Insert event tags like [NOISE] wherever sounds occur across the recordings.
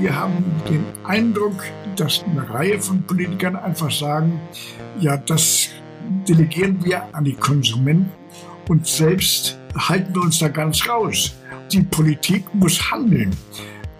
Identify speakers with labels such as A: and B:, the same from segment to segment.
A: wir haben den Eindruck, dass eine Reihe von Politikern einfach sagen, ja, das delegieren wir an die Konsumenten und selbst halten wir uns da ganz raus. Die Politik muss handeln.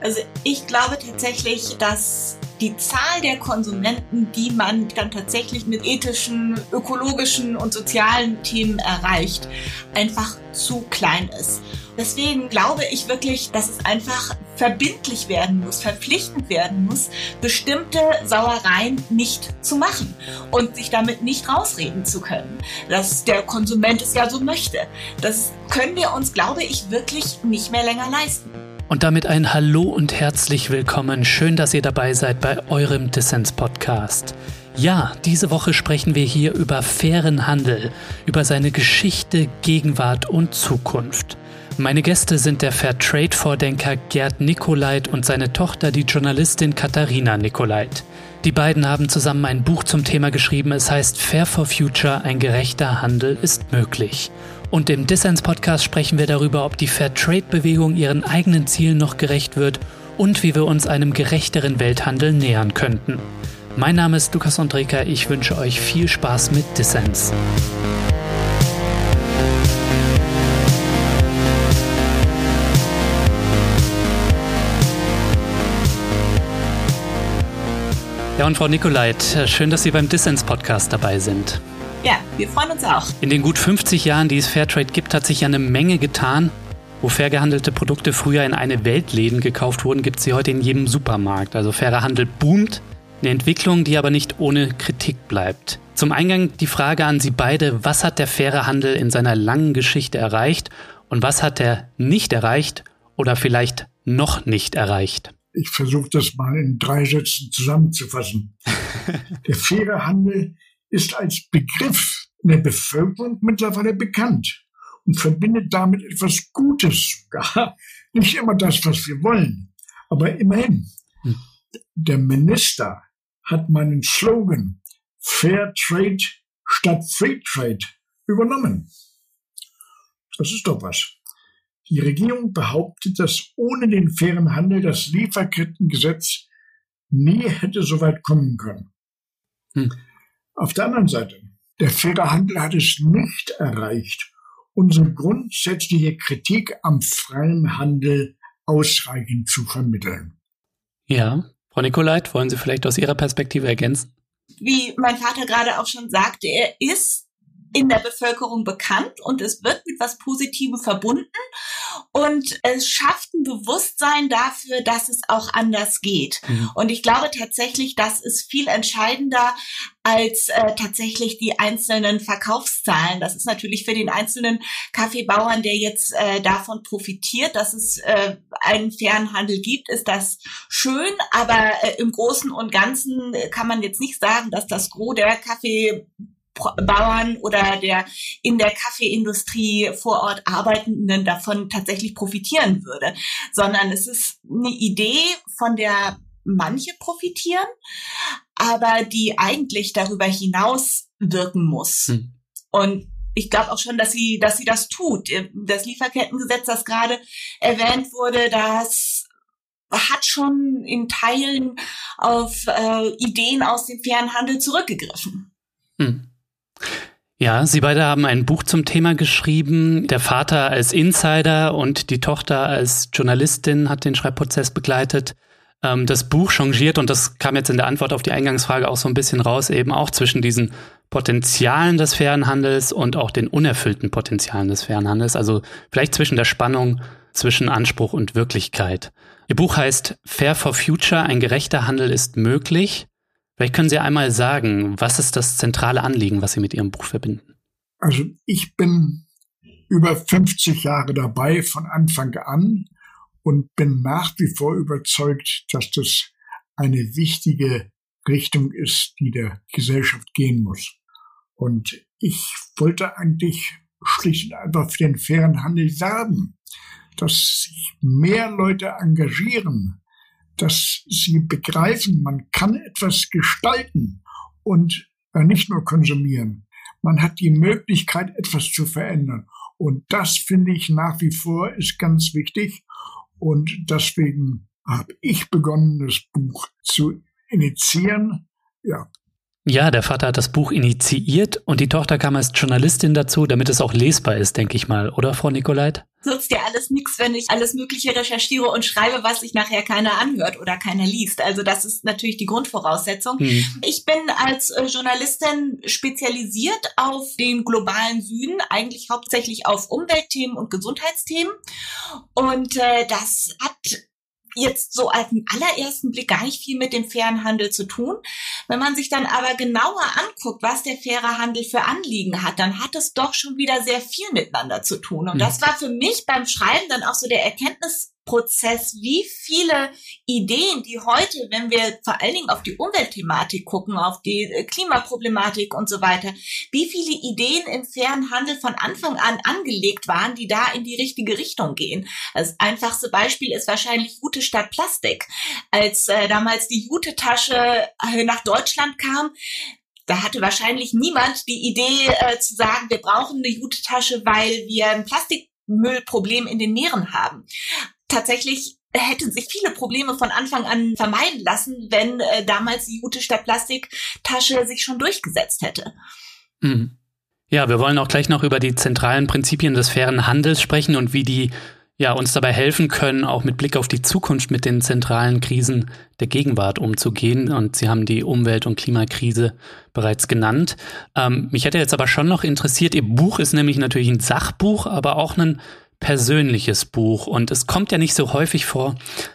B: Also ich glaube tatsächlich, dass die Zahl der Konsumenten, die man dann tatsächlich mit ethischen, ökologischen und sozialen Themen erreicht, einfach zu klein ist. Deswegen glaube ich wirklich, dass es einfach verbindlich werden muss, verpflichtend werden muss, bestimmte Sauereien nicht zu machen und sich damit nicht rausreden zu können, dass der Konsument es ja so möchte. Das können wir uns, glaube ich, wirklich nicht mehr länger leisten.
C: Und damit ein Hallo und herzlich willkommen. Schön, dass ihr dabei seid bei eurem Dissens Podcast. Ja, diese Woche sprechen wir hier über fairen Handel, über seine Geschichte, Gegenwart und Zukunft. Meine Gäste sind der Fairtrade-Vordenker Gerd Nikolait und seine Tochter, die Journalistin Katharina Nikolait. Die beiden haben zusammen ein Buch zum Thema geschrieben. Es heißt Fair for Future, ein gerechter Handel ist möglich. Und im Dissens-Podcast sprechen wir darüber, ob die Fairtrade-Bewegung ihren eigenen Zielen noch gerecht wird und wie wir uns einem gerechteren Welthandel nähern könnten. Mein Name ist Lukas Andreka, ich wünsche euch viel Spaß mit Dissens. Ja, und Frau Nikolait, schön, dass Sie beim Dissens-Podcast dabei sind.
B: Ja, wir freuen uns auch.
C: In den gut 50 Jahren, die es Fairtrade gibt, hat sich ja eine Menge getan. Wo fair gehandelte Produkte früher in eine Weltläden gekauft wurden, gibt es sie heute in jedem Supermarkt. Also fairer Handel boomt. Eine Entwicklung, die aber nicht ohne Kritik bleibt. Zum Eingang die Frage an Sie beide, was hat der faire Handel in seiner langen Geschichte erreicht und was hat er nicht erreicht oder vielleicht noch nicht erreicht?
A: Ich versuche das mal in drei Sätzen zusammenzufassen. [LAUGHS] der faire Handel ist als Begriff in der Bevölkerung mittlerweile bekannt und verbindet damit etwas Gutes sogar. [LAUGHS] Nicht immer das, was wir wollen, aber immerhin. Hm. Der Minister hat meinen Slogan Fair Trade statt Free Trade übernommen. Das ist doch was. Die Regierung behauptet, dass ohne den fairen Handel das Lieferkettengesetz nie hätte so weit kommen können. Hm. Auf der anderen Seite, der faire Handel hat es nicht erreicht, unsere grundsätzliche Kritik am freien Handel ausreichend zu vermitteln.
C: Ja, Frau Nikolait, wollen Sie vielleicht aus Ihrer Perspektive ergänzen?
B: Wie mein Vater gerade auch schon sagte, er ist in der Bevölkerung bekannt und es wird mit was Positivem verbunden und es schafft ein Bewusstsein dafür, dass es auch anders geht. Mhm. Und ich glaube tatsächlich, das ist viel entscheidender als äh, tatsächlich die einzelnen Verkaufszahlen. Das ist natürlich für den einzelnen Kaffeebauern, der jetzt äh, davon profitiert, dass es äh, einen fairen Handel gibt, ist das schön. Aber äh, im Großen und Ganzen kann man jetzt nicht sagen, dass das Gros der Kaffee Bauern oder der in der Kaffeeindustrie vor Ort Arbeitenden davon tatsächlich profitieren würde, sondern es ist eine Idee, von der manche profitieren, aber die eigentlich darüber hinaus wirken muss. Hm. Und ich glaube auch schon, dass sie, dass sie das tut. Das Lieferkettengesetz, das gerade erwähnt wurde, das hat schon in Teilen auf äh, Ideen aus dem fairen Handel zurückgegriffen. Hm.
C: Ja, Sie beide haben ein Buch zum Thema geschrieben. Der Vater als Insider und die Tochter als Journalistin hat den Schreibprozess begleitet. Ähm, das Buch changiert, und das kam jetzt in der Antwort auf die Eingangsfrage auch so ein bisschen raus, eben auch zwischen diesen Potenzialen des fairen Handels und auch den unerfüllten Potenzialen des fairen Handels. Also vielleicht zwischen der Spannung zwischen Anspruch und Wirklichkeit. Ihr Buch heißt Fair for Future, ein gerechter Handel ist möglich. Vielleicht können Sie einmal sagen, was ist das zentrale Anliegen, was Sie mit Ihrem Buch verbinden?
A: Also ich bin über 50 Jahre dabei von Anfang an und bin nach wie vor überzeugt, dass das eine wichtige Richtung ist, die der Gesellschaft gehen muss. Und ich wollte eigentlich schlicht und einfach für den fairen Handel werben, dass sich mehr Leute engagieren, dass sie begreifen, man kann etwas gestalten und äh, nicht nur konsumieren. Man hat die Möglichkeit, etwas zu verändern. Und das finde ich nach wie vor ist ganz wichtig. Und deswegen habe ich begonnen, das Buch zu initiieren. Ja,
C: ja, der Vater hat das Buch initiiert und die Tochter kam als Journalistin dazu, damit es auch lesbar ist, denke ich mal, oder Frau Nikolait?
B: Nutzt ja alles nichts, wenn ich alles Mögliche recherchiere und schreibe, was sich nachher keiner anhört oder keiner liest. Also das ist natürlich die Grundvoraussetzung. Hm. Ich bin als äh, Journalistin spezialisiert auf den globalen Süden, eigentlich hauptsächlich auf Umweltthemen und Gesundheitsthemen. Und äh, das hat jetzt so auf den allerersten Blick gar nicht viel mit dem fairen Handel zu tun. Wenn man sich dann aber genauer anguckt, was der faire Handel für Anliegen hat, dann hat es doch schon wieder sehr viel miteinander zu tun. Und mhm. das war für mich beim Schreiben dann auch so der Erkenntnis Prozess, wie viele Ideen, die heute, wenn wir vor allen Dingen auf die Umweltthematik gucken, auf die äh, Klimaproblematik und so weiter, wie viele Ideen im fairen Handel von Anfang an angelegt waren, die da in die richtige Richtung gehen. Das einfachste Beispiel ist wahrscheinlich Jute statt Plastik. Als äh, damals die Jute-Tasche äh, nach Deutschland kam, da hatte wahrscheinlich niemand die Idee äh, zu sagen, wir brauchen eine Jute-Tasche, weil wir ein Plastikmüllproblem in den Meeren haben tatsächlich hätten sich viele Probleme von Anfang an vermeiden lassen, wenn äh, damals die Jute statt Plastiktasche sich schon durchgesetzt hätte.
C: Mhm. Ja, wir wollen auch gleich noch über die zentralen Prinzipien des fairen Handels sprechen und wie die ja, uns dabei helfen können, auch mit Blick auf die Zukunft mit den zentralen Krisen der Gegenwart umzugehen. Und Sie haben die Umwelt- und Klimakrise bereits genannt. Ähm, mich hätte jetzt aber schon noch interessiert, Ihr Buch ist nämlich natürlich ein Sachbuch, aber auch ein persönliches Buch und es kommt ja nicht so häufig vor,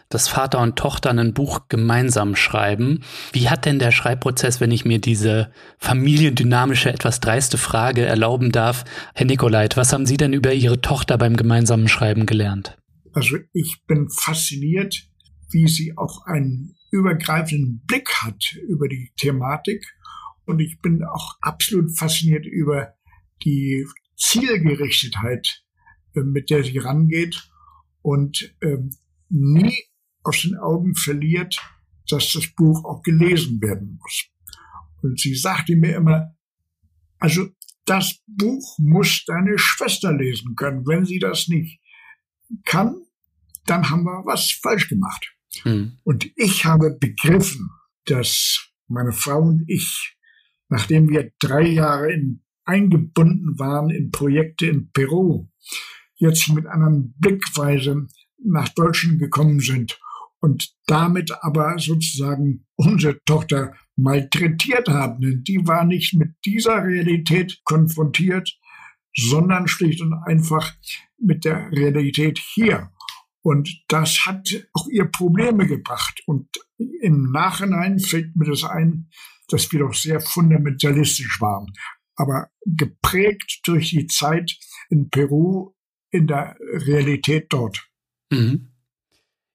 C: dass Vater und Tochter ein Buch gemeinsam schreiben. Wie hat denn der Schreibprozess, wenn ich mir diese familiendynamische, etwas dreiste Frage erlauben darf? Herr Nikolait, was haben Sie denn über Ihre Tochter beim gemeinsamen Schreiben gelernt?
A: Also ich bin fasziniert, wie sie auch einen übergreifenden Blick hat über die Thematik und ich bin auch absolut fasziniert über die Zielgerichtetheit mit der sie rangeht und ähm, nie aus den Augen verliert, dass das Buch auch gelesen werden muss. Und sie sagte mir immer, also das Buch muss deine Schwester lesen können. Wenn sie das nicht kann, dann haben wir was falsch gemacht. Hm. Und ich habe begriffen, dass meine Frau und ich, nachdem wir drei Jahre in, eingebunden waren in Projekte in Peru, jetzt mit einer Blickweise nach Deutschland gekommen sind und damit aber sozusagen unsere Tochter malträtiert haben. Denn die war nicht mit dieser Realität konfrontiert, sondern schlicht und einfach mit der Realität hier. Und das hat auch ihr Probleme gebracht. Und im Nachhinein fällt mir das ein, dass wir doch sehr fundamentalistisch waren. Aber geprägt durch die Zeit in Peru in der Realität dort. Mhm.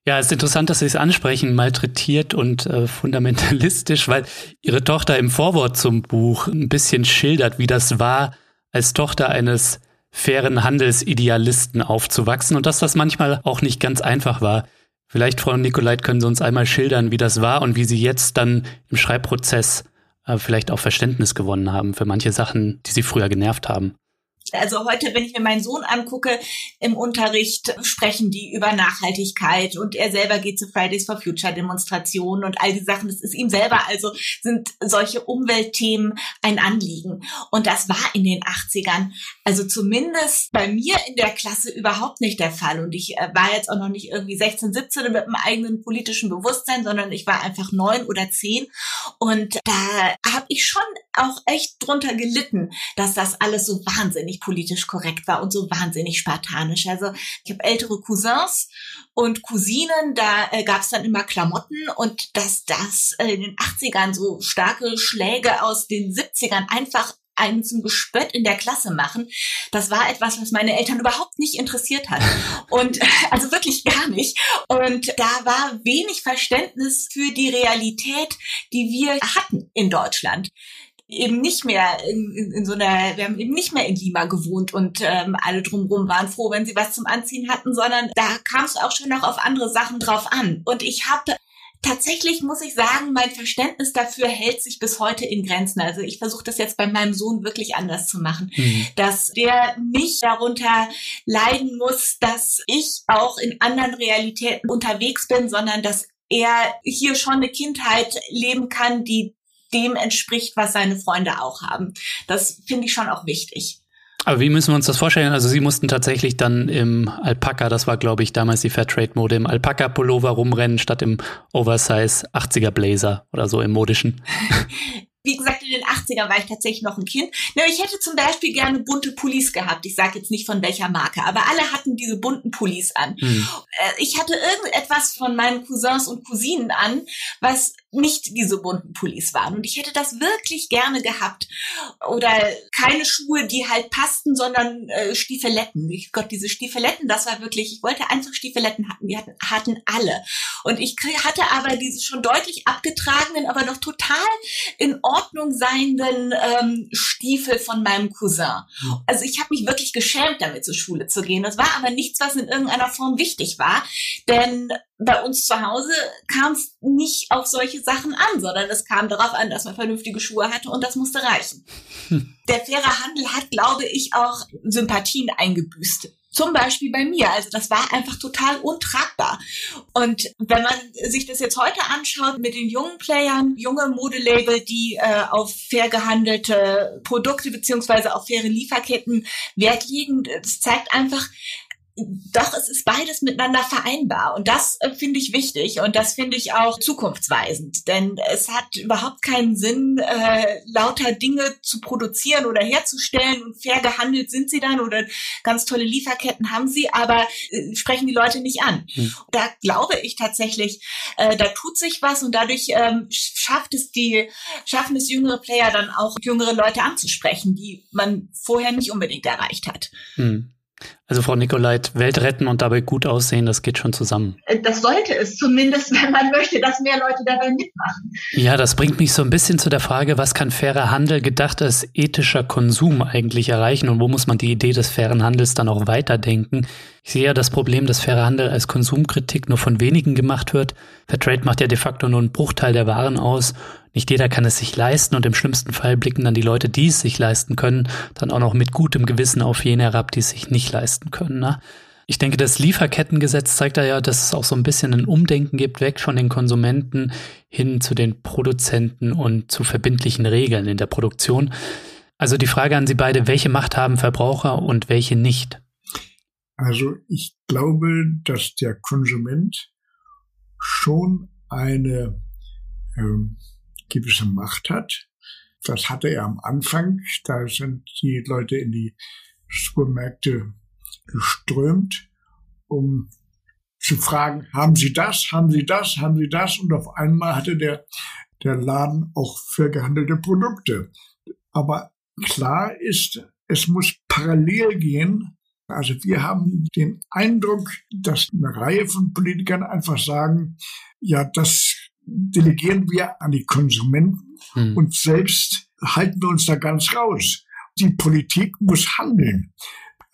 C: Ja, es ist interessant, dass Sie es ansprechen, malträtiert und äh, fundamentalistisch, weil Ihre Tochter im Vorwort zum Buch ein bisschen schildert, wie das war, als Tochter eines fairen Handelsidealisten aufzuwachsen und dass das manchmal auch nicht ganz einfach war. Vielleicht, Frau Nikolait, können Sie uns einmal schildern, wie das war und wie Sie jetzt dann im Schreibprozess äh, vielleicht auch Verständnis gewonnen haben für manche Sachen, die Sie früher genervt haben.
B: Also heute, wenn ich mir meinen Sohn angucke, im Unterricht sprechen die über Nachhaltigkeit und er selber geht zu Fridays for Future Demonstrationen und all die Sachen. Das ist ihm selber also sind solche Umweltthemen ein Anliegen. Und das war in den 80ern, also zumindest bei mir in der Klasse überhaupt nicht der Fall. Und ich äh, war jetzt auch noch nicht irgendwie 16, 17 mit einem eigenen politischen Bewusstsein, sondern ich war einfach neun oder zehn. Und da habe ich schon auch echt drunter gelitten, dass das alles so wahnsinnig politisch korrekt war und so wahnsinnig spartanisch. Also ich habe ältere Cousins und Cousinen, da äh, gab es dann immer Klamotten und dass das äh, in den 80ern so starke Schläge aus den 70ern einfach einen zum Gespött in der Klasse machen. Das war etwas, was meine Eltern überhaupt nicht interessiert hat. [LAUGHS] Und [LAUGHS] also wirklich gar nicht. Und da war wenig Verständnis für die Realität, die wir hatten in Deutschland eben nicht mehr in, in, in so einer, wir haben eben nicht mehr in Lima gewohnt und ähm, alle drumherum waren froh, wenn sie was zum Anziehen hatten, sondern da kam es auch schon noch auf andere Sachen drauf an. Und ich habe tatsächlich muss ich sagen, mein Verständnis dafür hält sich bis heute in Grenzen. Also ich versuche das jetzt bei meinem Sohn wirklich anders zu machen, mhm. dass der nicht darunter leiden muss, dass ich auch in anderen Realitäten unterwegs bin, sondern dass er hier schon eine Kindheit leben kann, die dem entspricht, was seine Freunde auch haben. Das finde ich schon auch wichtig.
C: Aber wie müssen wir uns das vorstellen? Also Sie mussten tatsächlich dann im Alpaka, das war glaube ich damals die Fairtrade-Mode, im Alpaka-Pullover rumrennen statt im Oversize 80er Blazer oder so im modischen. [LAUGHS]
B: Wie gesagt, in den 80ern war ich tatsächlich noch ein Kind. ich hätte zum Beispiel gerne bunte Pullis gehabt. Ich sage jetzt nicht von welcher Marke, aber alle hatten diese bunten Pullis an. Hm. Ich hatte irgendetwas von meinen Cousins und Cousinen an, was nicht diese bunten Pullis waren. Und ich hätte das wirklich gerne gehabt. Oder keine Schuhe, die halt passten, sondern äh, Stiefeletten. Ich Gott, diese Stiefeletten, das war wirklich, ich wollte einfach Stiefeletten hatten. Die hatten, hatten alle. Und ich hatte aber diese schon deutlich abgetragenen, aber noch total in Ordnung seienden ähm, Stiefel von meinem Cousin. Also ich habe mich wirklich geschämt, damit zur Schule zu gehen. Das war aber nichts, was in irgendeiner Form wichtig war. Denn bei uns zu Hause kam es nicht auf solche Sachen an, sondern es kam darauf an, dass man vernünftige Schuhe hatte und das musste reichen. Hm. [LAUGHS] Der faire Handel hat, glaube ich, auch Sympathien eingebüßt. Zum Beispiel bei mir. Also das war einfach total untragbar. Und wenn man sich das jetzt heute anschaut mit den jungen Playern, junge Modelabel, die äh, auf fair gehandelte Produkte beziehungsweise auf faire Lieferketten Wert legen, das zeigt einfach, doch, es ist beides miteinander vereinbar. Und das äh, finde ich wichtig und das finde ich auch zukunftsweisend. Denn es hat überhaupt keinen Sinn, äh, lauter Dinge zu produzieren oder herzustellen und fair gehandelt sind sie dann oder ganz tolle Lieferketten haben sie, aber äh, sprechen die Leute nicht an. Hm. Da glaube ich tatsächlich, äh, da tut sich was und dadurch ähm, schafft es die, schaffen es jüngere Player dann auch jüngere Leute anzusprechen, die man vorher nicht unbedingt erreicht hat. Hm.
C: Also Frau Nicolait, Welt retten und dabei gut aussehen, das geht schon zusammen.
B: Äh, das sollte es zumindest, [LAUGHS] wenn man möchte, dass mehr Leute dabei mitmachen.
C: Ja, das bringt mich so ein bisschen zu der Frage, was kann fairer Handel gedacht als ethischer Konsum eigentlich erreichen und wo muss man die Idee des fairen Handels dann auch weiterdenken? Ich sehe ja das Problem, dass fairer Handel als Konsumkritik nur von wenigen gemacht wird. Fairtrade macht ja de facto nur einen Bruchteil der Waren aus. Nicht jeder kann es sich leisten und im schlimmsten Fall blicken dann die Leute, die es sich leisten können, dann auch noch mit gutem Gewissen auf jene herab, die es sich nicht leisten können. Ne? Ich denke, das Lieferkettengesetz zeigt da ja, dass es auch so ein bisschen ein Umdenken gibt, weg von den Konsumenten hin zu den Produzenten und zu verbindlichen Regeln in der Produktion. Also die Frage an Sie beide, welche Macht haben Verbraucher und welche nicht?
A: Also ich glaube, dass der Konsument schon eine äh, gewisse Macht hat. Das hatte er am Anfang. Da sind die Leute in die Supermärkte geströmt, um zu fragen, haben Sie das, haben Sie das, haben Sie das? Und auf einmal hatte der, der Laden auch für gehandelte Produkte. Aber klar ist, es muss parallel gehen also wir haben den Eindruck, dass eine Reihe von Politikern einfach sagen, ja, das delegieren wir an die Konsumenten hm. und selbst halten wir uns da ganz raus. Die Politik muss handeln.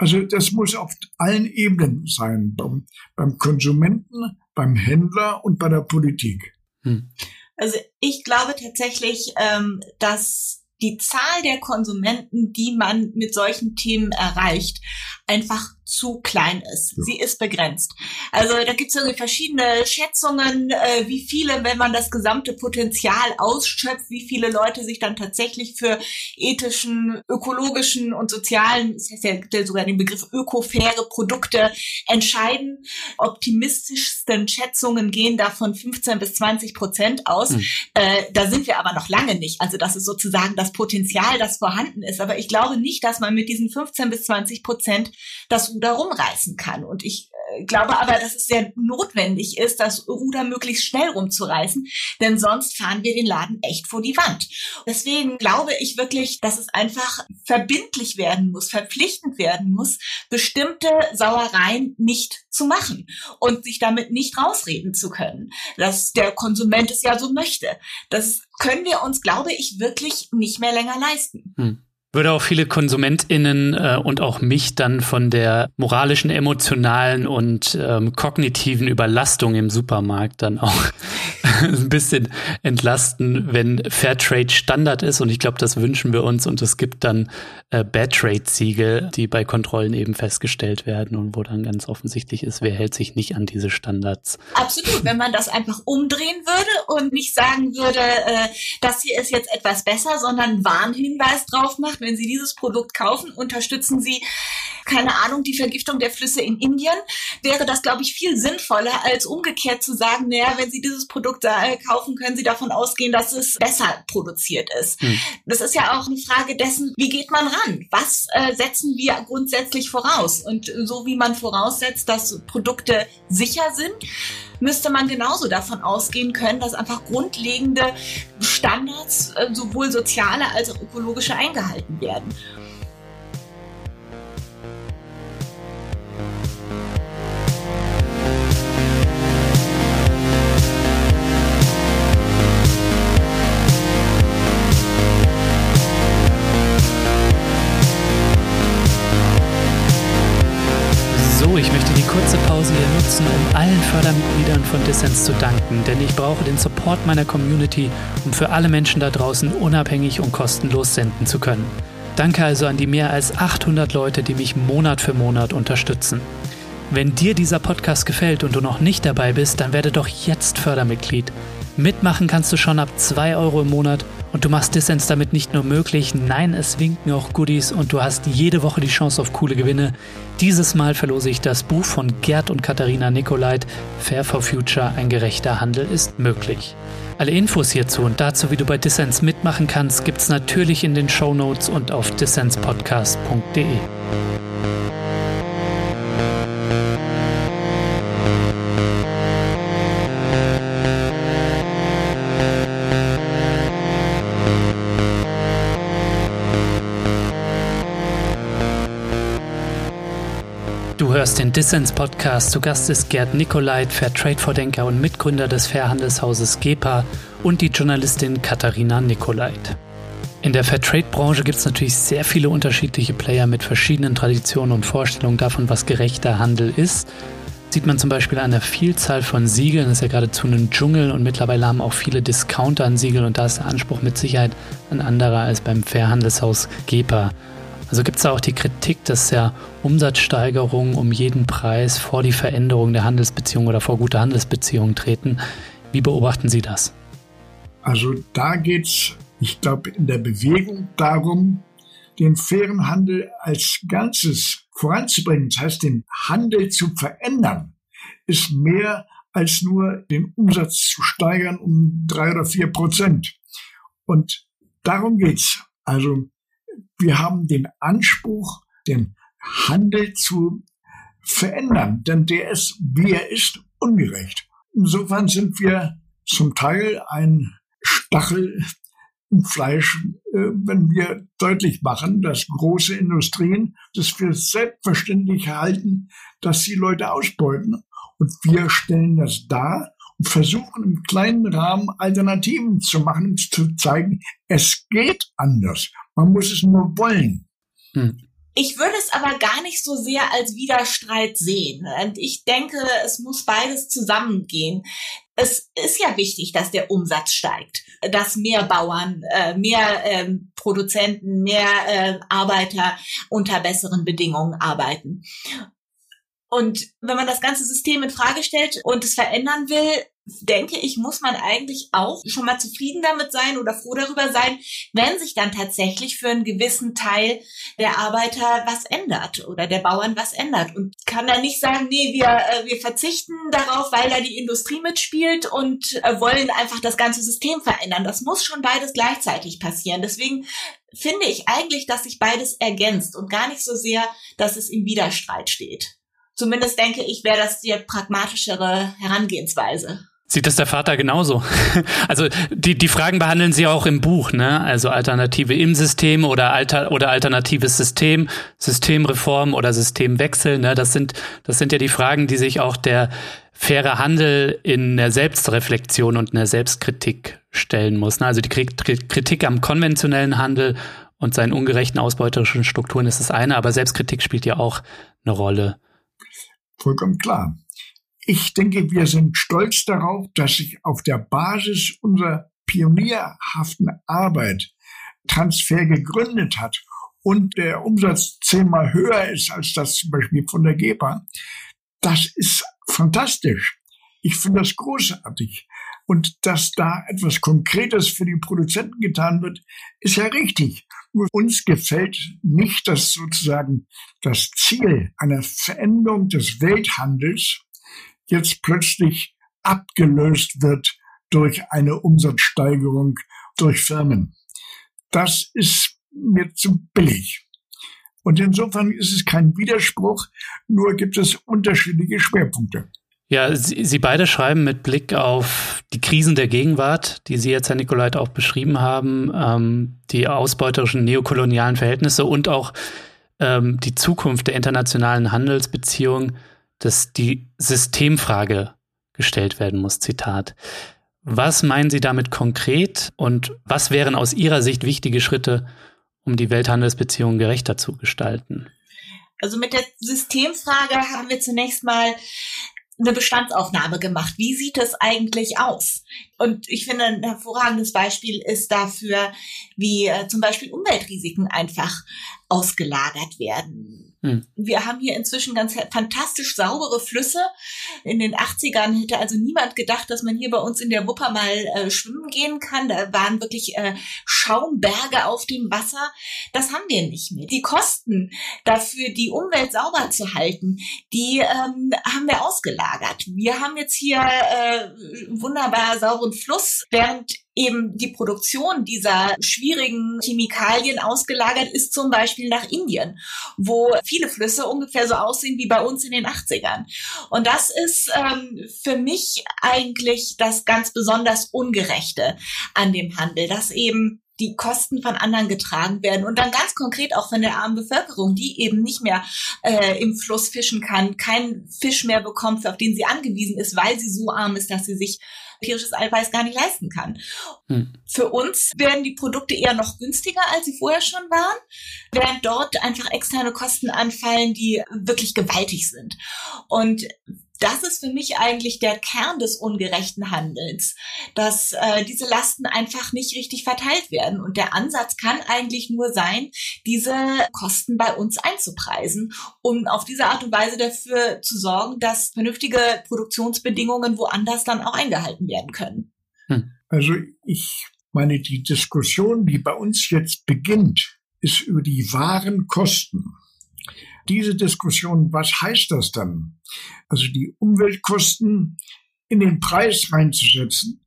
A: Also das muss auf allen Ebenen sein, beim, beim Konsumenten, beim Händler und bei der Politik. Hm.
B: Also ich glaube tatsächlich, ähm, dass die Zahl der Konsumenten, die man mit solchen Themen erreicht, einfach zu klein ist. Sie ist begrenzt. Also da gibt es irgendwie verschiedene Schätzungen, äh, wie viele, wenn man das gesamte Potenzial ausschöpft, wie viele Leute sich dann tatsächlich für ethischen, ökologischen und sozialen, das heißt ja sogar den Begriff ökofaire Produkte entscheiden. Optimistischsten Schätzungen gehen da von 15 bis 20 Prozent aus. Mhm. Äh, da sind wir aber noch lange nicht. Also das ist sozusagen das Potenzial, das vorhanden ist. Aber ich glaube nicht, dass man mit diesen 15 bis 20 Prozent das Ruder rumreißen kann. Und ich äh, glaube aber, dass es sehr notwendig ist, das Ruder möglichst schnell rumzureißen, denn sonst fahren wir den Laden echt vor die Wand. Deswegen glaube ich wirklich, dass es einfach verbindlich werden muss, verpflichtend werden muss, bestimmte Sauereien nicht zu machen und sich damit nicht rausreden zu können, dass der Konsument es ja so möchte. Das können wir uns, glaube ich, wirklich nicht mehr länger leisten. Hm.
C: Würde auch viele KonsumentInnen äh, und auch mich dann von der moralischen, emotionalen und ähm, kognitiven Überlastung im Supermarkt dann auch [LAUGHS] ein bisschen entlasten, wenn Fairtrade Standard ist. Und ich glaube, das wünschen wir uns. Und es gibt dann äh, Bad Trade Siegel, die bei Kontrollen eben festgestellt werden und wo dann ganz offensichtlich ist, wer hält sich nicht an diese Standards.
B: Absolut. Wenn man das einfach umdrehen würde und nicht sagen würde, äh, das hier ist jetzt etwas besser, sondern Warnhinweis drauf macht, wenn Sie dieses Produkt kaufen, unterstützen Sie, keine Ahnung, die Vergiftung der Flüsse in Indien, wäre das, glaube ich, viel sinnvoller, als umgekehrt zu sagen, naja, wenn Sie dieses Produkt äh, kaufen, können Sie davon ausgehen, dass es besser produziert ist. Hm. Das ist ja auch eine Frage dessen, wie geht man ran? Was äh, setzen wir grundsätzlich voraus? Und so wie man voraussetzt, dass Produkte sicher sind, müsste man genauso davon ausgehen können, dass einfach grundlegende Standards, äh, sowohl soziale als auch ökologische, eingehalten werden.
C: Nutzen, um allen Fördermitgliedern von Dissens zu danken, denn ich brauche den Support meiner Community, um für alle Menschen da draußen unabhängig und kostenlos senden zu können. Danke also an die mehr als 800 Leute, die mich Monat für Monat unterstützen. Wenn dir dieser Podcast gefällt und du noch nicht dabei bist, dann werde doch jetzt Fördermitglied. Mitmachen kannst du schon ab 2 Euro im Monat und du machst Dissens damit nicht nur möglich, nein, es winken auch Goodies und du hast jede Woche die Chance auf coole Gewinne. Dieses Mal verlose ich das Buch von Gerd und Katharina Nicolait, Fair for Future, ein gerechter Handel ist möglich. Alle Infos hierzu und dazu, wie du bei Dissens mitmachen kannst, gibt's natürlich in den Show Notes und auf dissenspodcast.de. hörst den Dissens Podcast. Zu Gast ist Gerd Nicolait, Fairtrade-Vordenker und Mitgründer des Fairhandelshauses GEPA und die Journalistin Katharina Nicolait. In der Fairtrade-Branche gibt es natürlich sehr viele unterschiedliche Player mit verschiedenen Traditionen und Vorstellungen davon, was gerechter Handel ist. Sieht man zum Beispiel an der Vielzahl von Siegeln, das ist ja geradezu ein Dschungel und mittlerweile haben auch viele Discounter ein Siegel und da ist der Anspruch mit Sicherheit ein anderer als beim Fairhandelshaus GEPA. Also gibt es da auch die Kritik, dass ja Umsatzsteigerungen um jeden Preis vor die Veränderung der Handelsbeziehungen oder vor gute Handelsbeziehungen treten. Wie beobachten Sie das?
A: Also da geht es, ich glaube, in der Bewegung darum, den fairen Handel als Ganzes voranzubringen. Das heißt, den Handel zu verändern, ist mehr als nur den Umsatz zu steigern um drei oder vier Prozent. Und darum geht's. Also wir haben den Anspruch, den Handel zu verändern, denn der ist, wie er ist, ungerecht. Insofern sind wir zum Teil ein Stachel im Fleisch, äh, wenn wir deutlich machen, dass große Industrien das für selbstverständlich halten, dass sie Leute ausbeuten. Und wir stellen das dar und versuchen im kleinen Rahmen Alternativen zu machen und zu zeigen, es geht anders. Man muss es nur wollen.
B: Hm. Ich würde es aber gar nicht so sehr als Widerstreit sehen. Und ich denke, es muss beides zusammengehen. Es ist ja wichtig, dass der Umsatz steigt, dass mehr Bauern, äh, mehr ähm, Produzenten, mehr äh, Arbeiter unter besseren Bedingungen arbeiten. Und wenn man das ganze System in Frage stellt und es verändern will, denke ich, muss man eigentlich auch schon mal zufrieden damit sein oder froh darüber sein, wenn sich dann tatsächlich für einen gewissen Teil der Arbeiter was ändert oder der Bauern was ändert und kann dann nicht sagen, nee, wir, äh, wir verzichten darauf, weil da die Industrie mitspielt und äh, wollen einfach das ganze System verändern. Das muss schon beides gleichzeitig passieren. Deswegen finde ich eigentlich, dass sich beides ergänzt und gar nicht so sehr, dass es im Widerstreit steht. Zumindest denke ich, wäre das die pragmatischere Herangehensweise.
C: Sieht das der Vater genauso? [LAUGHS] Also die, die Fragen behandeln Sie auch im Buch, ne? Also Alternative im System oder Alter oder alternatives System, Systemreform oder Systemwechsel, ne? Das sind das sind ja die Fragen, die sich auch der faire Handel in der Selbstreflexion und in der Selbstkritik stellen muss. Ne? Also die Kritik am konventionellen Handel und seinen ungerechten ausbeuterischen Strukturen ist das eine, aber Selbstkritik spielt ja auch eine Rolle.
A: Vollkommen klar. Ich denke, wir sind stolz darauf, dass sich auf der Basis unserer pionierhaften Arbeit Transfer gegründet hat und der Umsatz zehnmal höher ist als das zum Beispiel von der GEPA. Das ist fantastisch. Ich finde das großartig. Und dass da etwas Konkretes für die Produzenten getan wird, ist ja richtig. Nur uns gefällt nicht, dass sozusagen das Ziel einer Veränderung des Welthandels jetzt plötzlich abgelöst wird durch eine Umsatzsteigerung durch Firmen. Das ist mir zu billig. Und insofern ist es kein Widerspruch, nur gibt es unterschiedliche Schwerpunkte.
C: Ja, Sie, Sie beide schreiben mit Blick auf die Krisen der Gegenwart, die Sie jetzt, Herr Nikolait, auch beschrieben haben, ähm, die ausbeuterischen neokolonialen Verhältnisse und auch ähm, die Zukunft der internationalen Handelsbeziehungen, dass die Systemfrage gestellt werden muss. Zitat. Was meinen Sie damit konkret und was wären aus Ihrer Sicht wichtige Schritte, um die Welthandelsbeziehungen gerechter zu gestalten?
B: Also mit der Systemfrage haben wir zunächst mal eine Bestandsaufnahme gemacht. Wie sieht es eigentlich aus? Und ich finde, ein hervorragendes Beispiel ist dafür, wie äh, zum Beispiel Umweltrisiken einfach ausgelagert werden. Hm. Wir haben hier inzwischen ganz fantastisch saubere Flüsse. In den 80ern hätte also niemand gedacht, dass man hier bei uns in der Wupper mal äh, schwimmen gehen kann. Da waren wirklich äh, Schaumberge auf dem Wasser. Das haben wir nicht mehr. Die Kosten dafür, die Umwelt sauber zu halten, die ähm, haben wir ausgelagert. Wir haben jetzt hier äh, wunderbar sauberen Fluss, während eben die Produktion dieser schwierigen Chemikalien ausgelagert ist, zum Beispiel nach Indien, wo viele Flüsse ungefähr so aussehen wie bei uns in den 80ern. Und das ist ähm, für mich eigentlich das ganz besonders Ungerechte an dem Handel, dass eben die Kosten von anderen getragen werden und dann ganz konkret auch von der armen Bevölkerung, die eben nicht mehr äh, im Fluss fischen kann, keinen Fisch mehr bekommt, auf den sie angewiesen ist, weil sie so arm ist, dass sie sich tierisches Eiweiß gar nicht leisten kann. Hm. Für uns werden die Produkte eher noch günstiger, als sie vorher schon waren, während dort einfach externe Kosten anfallen, die wirklich gewaltig sind. Und das ist für mich eigentlich der Kern des ungerechten Handelns, dass äh, diese Lasten einfach nicht richtig verteilt werden. Und der Ansatz kann eigentlich nur sein, diese Kosten bei uns einzupreisen, um auf diese Art und Weise dafür zu sorgen, dass vernünftige Produktionsbedingungen woanders dann auch eingehalten werden können.
A: Hm. Also ich meine, die Diskussion, die bei uns jetzt beginnt, ist über die wahren Kosten diese Diskussion, was heißt das dann? Also die Umweltkosten in den Preis reinzusetzen.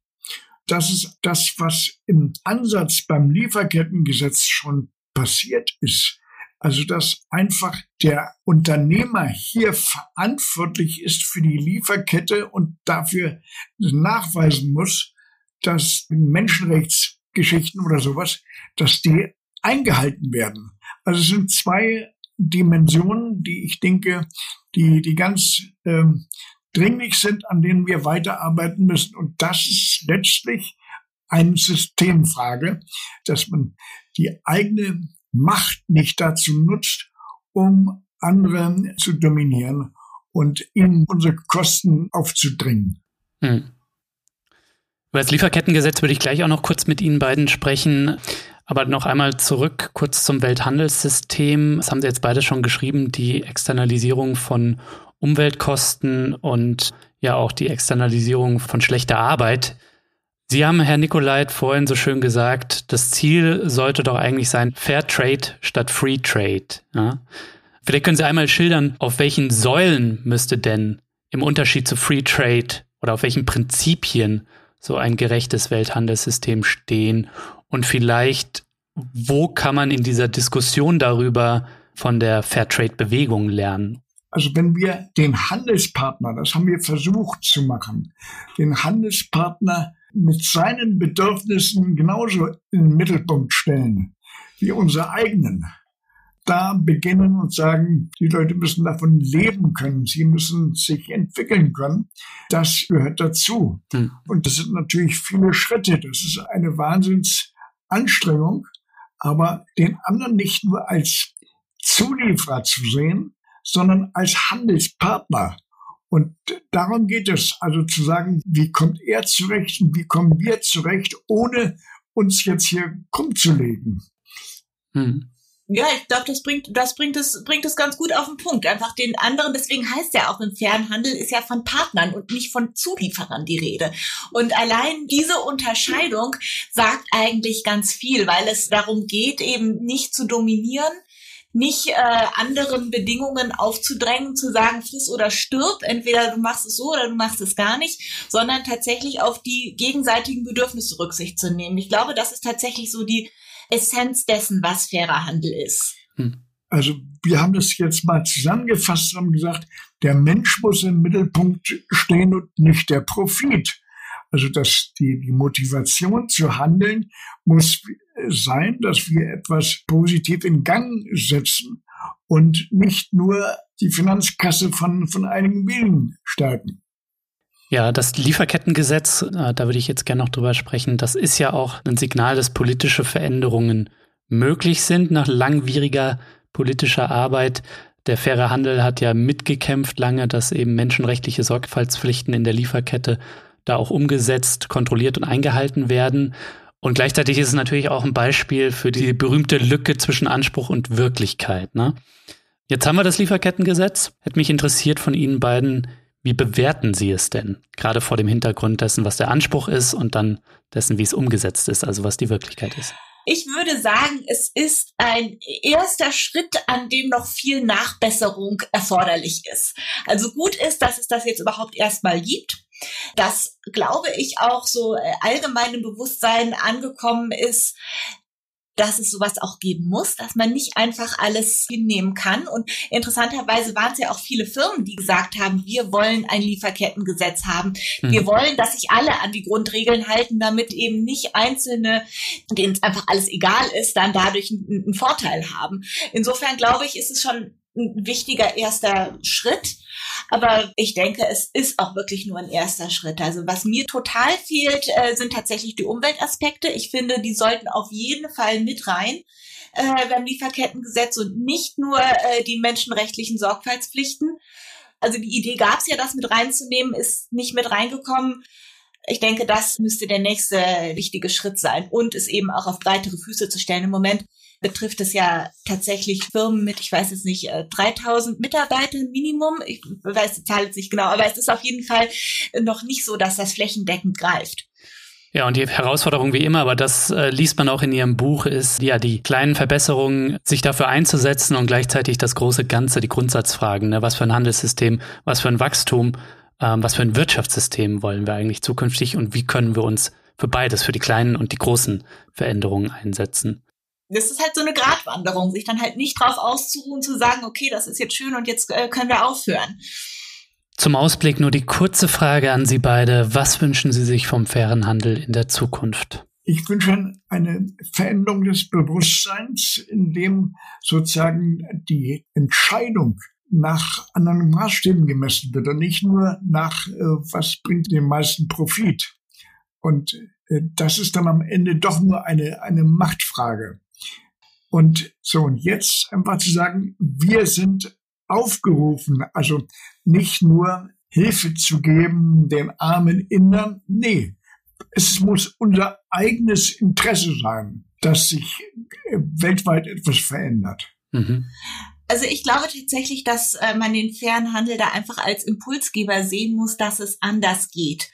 A: Das ist das, was im Ansatz beim Lieferkettengesetz schon passiert ist. Also dass einfach der Unternehmer hier verantwortlich ist für die Lieferkette und dafür nachweisen muss, dass Menschenrechtsgeschichten oder sowas, dass die eingehalten werden. Also es sind zwei Dimensionen, die ich denke, die, die ganz ähm, dringlich sind, an denen wir weiterarbeiten müssen. Und das ist letztlich eine Systemfrage, dass man die eigene Macht nicht dazu nutzt, um andere zu dominieren und ihnen unsere Kosten aufzudringen. Hm.
C: Über das Lieferkettengesetz würde ich gleich auch noch kurz mit Ihnen beiden sprechen. Aber noch einmal zurück kurz zum Welthandelssystem. Das haben Sie jetzt beide schon geschrieben, die Externalisierung von Umweltkosten und ja auch die Externalisierung von schlechter Arbeit. Sie haben, Herr Nikolait, vorhin so schön gesagt, das Ziel sollte doch eigentlich sein Fair Trade statt Free Trade. Ja? Vielleicht können Sie einmal schildern, auf welchen Säulen müsste denn im Unterschied zu Free Trade oder auf welchen Prinzipien so ein gerechtes Welthandelssystem stehen und vielleicht, wo kann man in dieser Diskussion darüber von der Fairtrade-Bewegung lernen?
A: Also wenn wir den Handelspartner, das haben wir versucht zu machen, den Handelspartner mit seinen Bedürfnissen genauso in den Mittelpunkt stellen wie unsere eigenen, da beginnen und sagen, die Leute müssen davon leben können, sie müssen sich entwickeln können. Das gehört dazu. Hm. Und das sind natürlich viele Schritte. Das ist eine Wahnsinns Anstrengung. aber den anderen nicht nur als Zulieferer zu sehen, sondern als Handelspartner. Und darum geht es, also zu sagen, wie kommt er zurecht und wie kommen wir zurecht, ohne uns jetzt hier krumm zu legen.
B: Hm. Ja, ich glaube, das bringt, das bringt es, bringt es ganz gut auf den Punkt. Einfach den anderen, deswegen heißt ja auch im Fernhandel ist ja von Partnern und nicht von Zulieferern die Rede. Und allein diese Unterscheidung sagt eigentlich ganz viel, weil es darum geht, eben nicht zu dominieren, nicht äh, anderen Bedingungen aufzudrängen, zu sagen, friss oder stirb, entweder du machst es so oder du machst es gar nicht, sondern tatsächlich auf die gegenseitigen Bedürfnisse Rücksicht zu nehmen. Ich glaube, das ist tatsächlich so die Essenz dessen, was fairer Handel ist. Hm.
A: Also wir haben das jetzt mal zusammengefasst, haben gesagt, der Mensch muss im Mittelpunkt stehen und nicht der Profit. Also dass die, die Motivation zu handeln muss sein, dass wir etwas positiv in Gang setzen und nicht nur die Finanzkasse von, von einigen wenigen stärken.
C: Ja, das Lieferkettengesetz, äh, da würde ich jetzt gerne noch drüber sprechen, das ist ja auch ein Signal, dass politische Veränderungen möglich sind nach langwieriger politischer Arbeit. Der faire Handel hat ja mitgekämpft lange, dass eben menschenrechtliche Sorgfaltspflichten in der Lieferkette da auch umgesetzt, kontrolliert und eingehalten werden. Und gleichzeitig ist es natürlich auch ein Beispiel für die berühmte Lücke zwischen Anspruch und Wirklichkeit. Ne? Jetzt haben wir das Lieferkettengesetz. Hätte mich interessiert von Ihnen beiden, wie bewerten Sie es denn? Gerade vor dem Hintergrund dessen, was der Anspruch ist und dann dessen, wie es umgesetzt ist, also was die Wirklichkeit ist.
B: Ich würde sagen, es ist ein erster Schritt, an dem noch viel Nachbesserung erforderlich ist. Also gut ist, dass es das jetzt überhaupt erstmal gibt dass, glaube ich, auch so äh, allgemein im Bewusstsein angekommen ist, dass es sowas auch geben muss, dass man nicht einfach alles hinnehmen kann. Und interessanterweise waren es ja auch viele Firmen, die gesagt haben, wir wollen ein Lieferkettengesetz haben. Mhm. Wir wollen, dass sich alle an die Grundregeln halten, damit eben nicht Einzelne, denen es einfach alles egal ist, dann dadurch einen, einen Vorteil haben. Insofern glaube ich, ist es schon ein wichtiger erster Schritt. Aber ich denke, es ist auch wirklich nur ein erster Schritt. Also was mir total fehlt, äh, sind tatsächlich die Umweltaspekte. Ich finde, die sollten auf jeden Fall mit rein äh, beim Lieferkettengesetz und nicht nur äh, die menschenrechtlichen Sorgfaltspflichten. Also die Idee gab es ja, das mit reinzunehmen, ist nicht mit reingekommen. Ich denke, das müsste der nächste wichtige Schritt sein und es eben auch auf breitere Füße zu stellen. Im Moment betrifft es ja tatsächlich Firmen mit, ich weiß jetzt nicht, 3000 äh, Mitarbeitern Minimum. Ich weiß die Zahl jetzt nicht genau, aber es ist auf jeden Fall noch nicht so, dass das flächendeckend greift.
C: Ja, und die Herausforderung wie immer, aber das äh, liest man auch in Ihrem Buch, ist ja die kleinen Verbesserungen, sich dafür einzusetzen und gleichzeitig das große Ganze, die Grundsatzfragen, ne? was für ein Handelssystem, was für ein Wachstum, ähm, was für ein Wirtschaftssystem wollen wir eigentlich zukünftig und wie können wir uns für beides, für die kleinen und die großen Veränderungen einsetzen
B: das ist halt so eine Gratwanderung, sich dann halt nicht drauf auszuruhen, zu sagen, okay, das ist jetzt schön und jetzt äh, können wir aufhören.
C: Zum Ausblick nur die kurze Frage an Sie beide. Was wünschen Sie sich vom fairen Handel in der Zukunft?
A: Ich wünsche eine Veränderung des Bewusstseins, in dem sozusagen die Entscheidung nach anderen Maßstäben gemessen wird und nicht nur nach, äh, was bringt den meisten Profit. Und äh, das ist dann am Ende doch nur eine, eine Machtfrage. Und so, und jetzt einfach zu sagen, wir sind aufgerufen, also nicht nur Hilfe zu geben den armen Indern, nee, es muss unser eigenes Interesse sein, dass sich äh, weltweit etwas verändert. Mhm.
B: Also ich glaube tatsächlich, dass äh, man den fairen Handel da einfach als Impulsgeber sehen muss, dass es anders geht,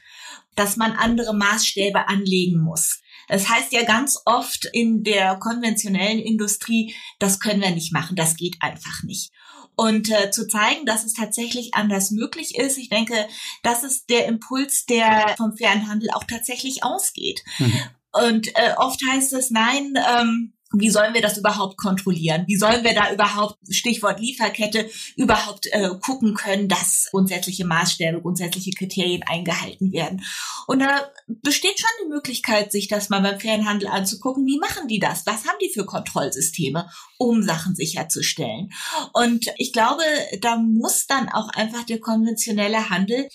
B: dass man andere Maßstäbe anlegen muss. Das heißt ja ganz oft in der konventionellen Industrie, das können wir nicht machen, das geht einfach nicht. Und äh, zu zeigen, dass es tatsächlich anders möglich ist, ich denke, das ist der Impuls, der vom Fernhandel auch tatsächlich ausgeht. Mhm. Und äh, oft heißt es, nein, ähm, wie sollen wir das überhaupt kontrollieren? Wie sollen wir da überhaupt, Stichwort Lieferkette, überhaupt äh, gucken können, dass grundsätzliche Maßstäbe, grundsätzliche Kriterien eingehalten werden? Und da besteht schon die Möglichkeit, sich das mal beim fairen Handel anzugucken. Wie machen die das? Was haben die für Kontrollsysteme, um Sachen sicherzustellen? Und ich glaube, da muss dann auch einfach der konventionelle Handel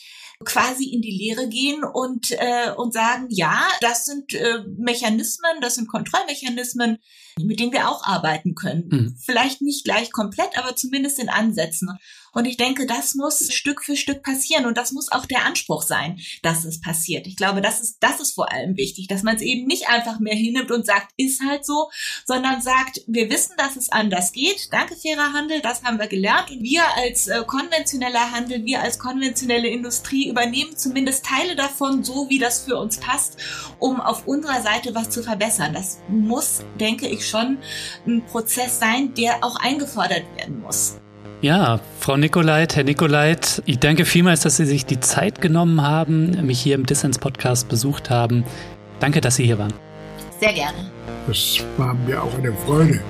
B: quasi in die Lehre gehen und, äh, und sagen, ja, das sind äh, Mechanismen, das sind Kontrollmechanismen, mit denen wir auch arbeiten können. Mhm. Vielleicht nicht gleich komplett, aber zumindest in Ansätzen. Und ich denke, das muss Stück für Stück passieren und das muss auch der Anspruch sein, dass es passiert. Ich glaube, das ist, das ist vor allem wichtig, dass man es eben nicht einfach mehr hinnimmt und sagt, ist halt so, sondern sagt, wir wissen, dass es anders geht. Danke, fairer Handel, das haben wir gelernt. Und wir als äh, konventioneller Handel, wir als konventionelle Industrie übernehmen zumindest Teile davon, so wie das für uns passt, um auf unserer Seite was zu verbessern. Das muss, denke ich, schon ein Prozess sein, der auch eingefordert werden muss.
C: Ja, Frau Nikolait, Herr Nikolait, ich danke vielmals, dass Sie sich die Zeit genommen haben, mich hier im Dissens Podcast besucht haben. Danke, dass Sie hier waren.
B: Sehr gerne.
A: Das war mir auch eine Freude.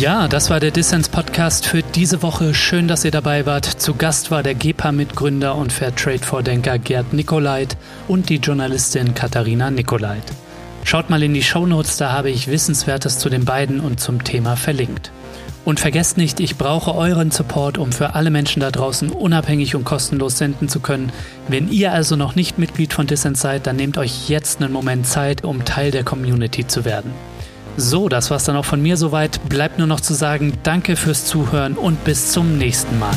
C: Ja, das war der Dissens Podcast für diese Woche. Schön, dass ihr dabei wart. Zu Gast war der GEPA-Mitgründer und Fairtrade-Vordenker Gerd Nikolait und die Journalistin Katharina Nikolait. Schaut mal in die Shownotes, da habe ich Wissenswertes zu den beiden und zum Thema verlinkt. Und vergesst nicht, ich brauche euren Support, um für alle Menschen da draußen unabhängig und kostenlos senden zu können. Wenn ihr also noch nicht Mitglied von Dissens seid, dann nehmt euch jetzt einen Moment Zeit, um Teil der Community zu werden. So, das war's dann auch von mir soweit. Bleibt nur noch zu sagen, danke fürs Zuhören und bis zum nächsten Mal.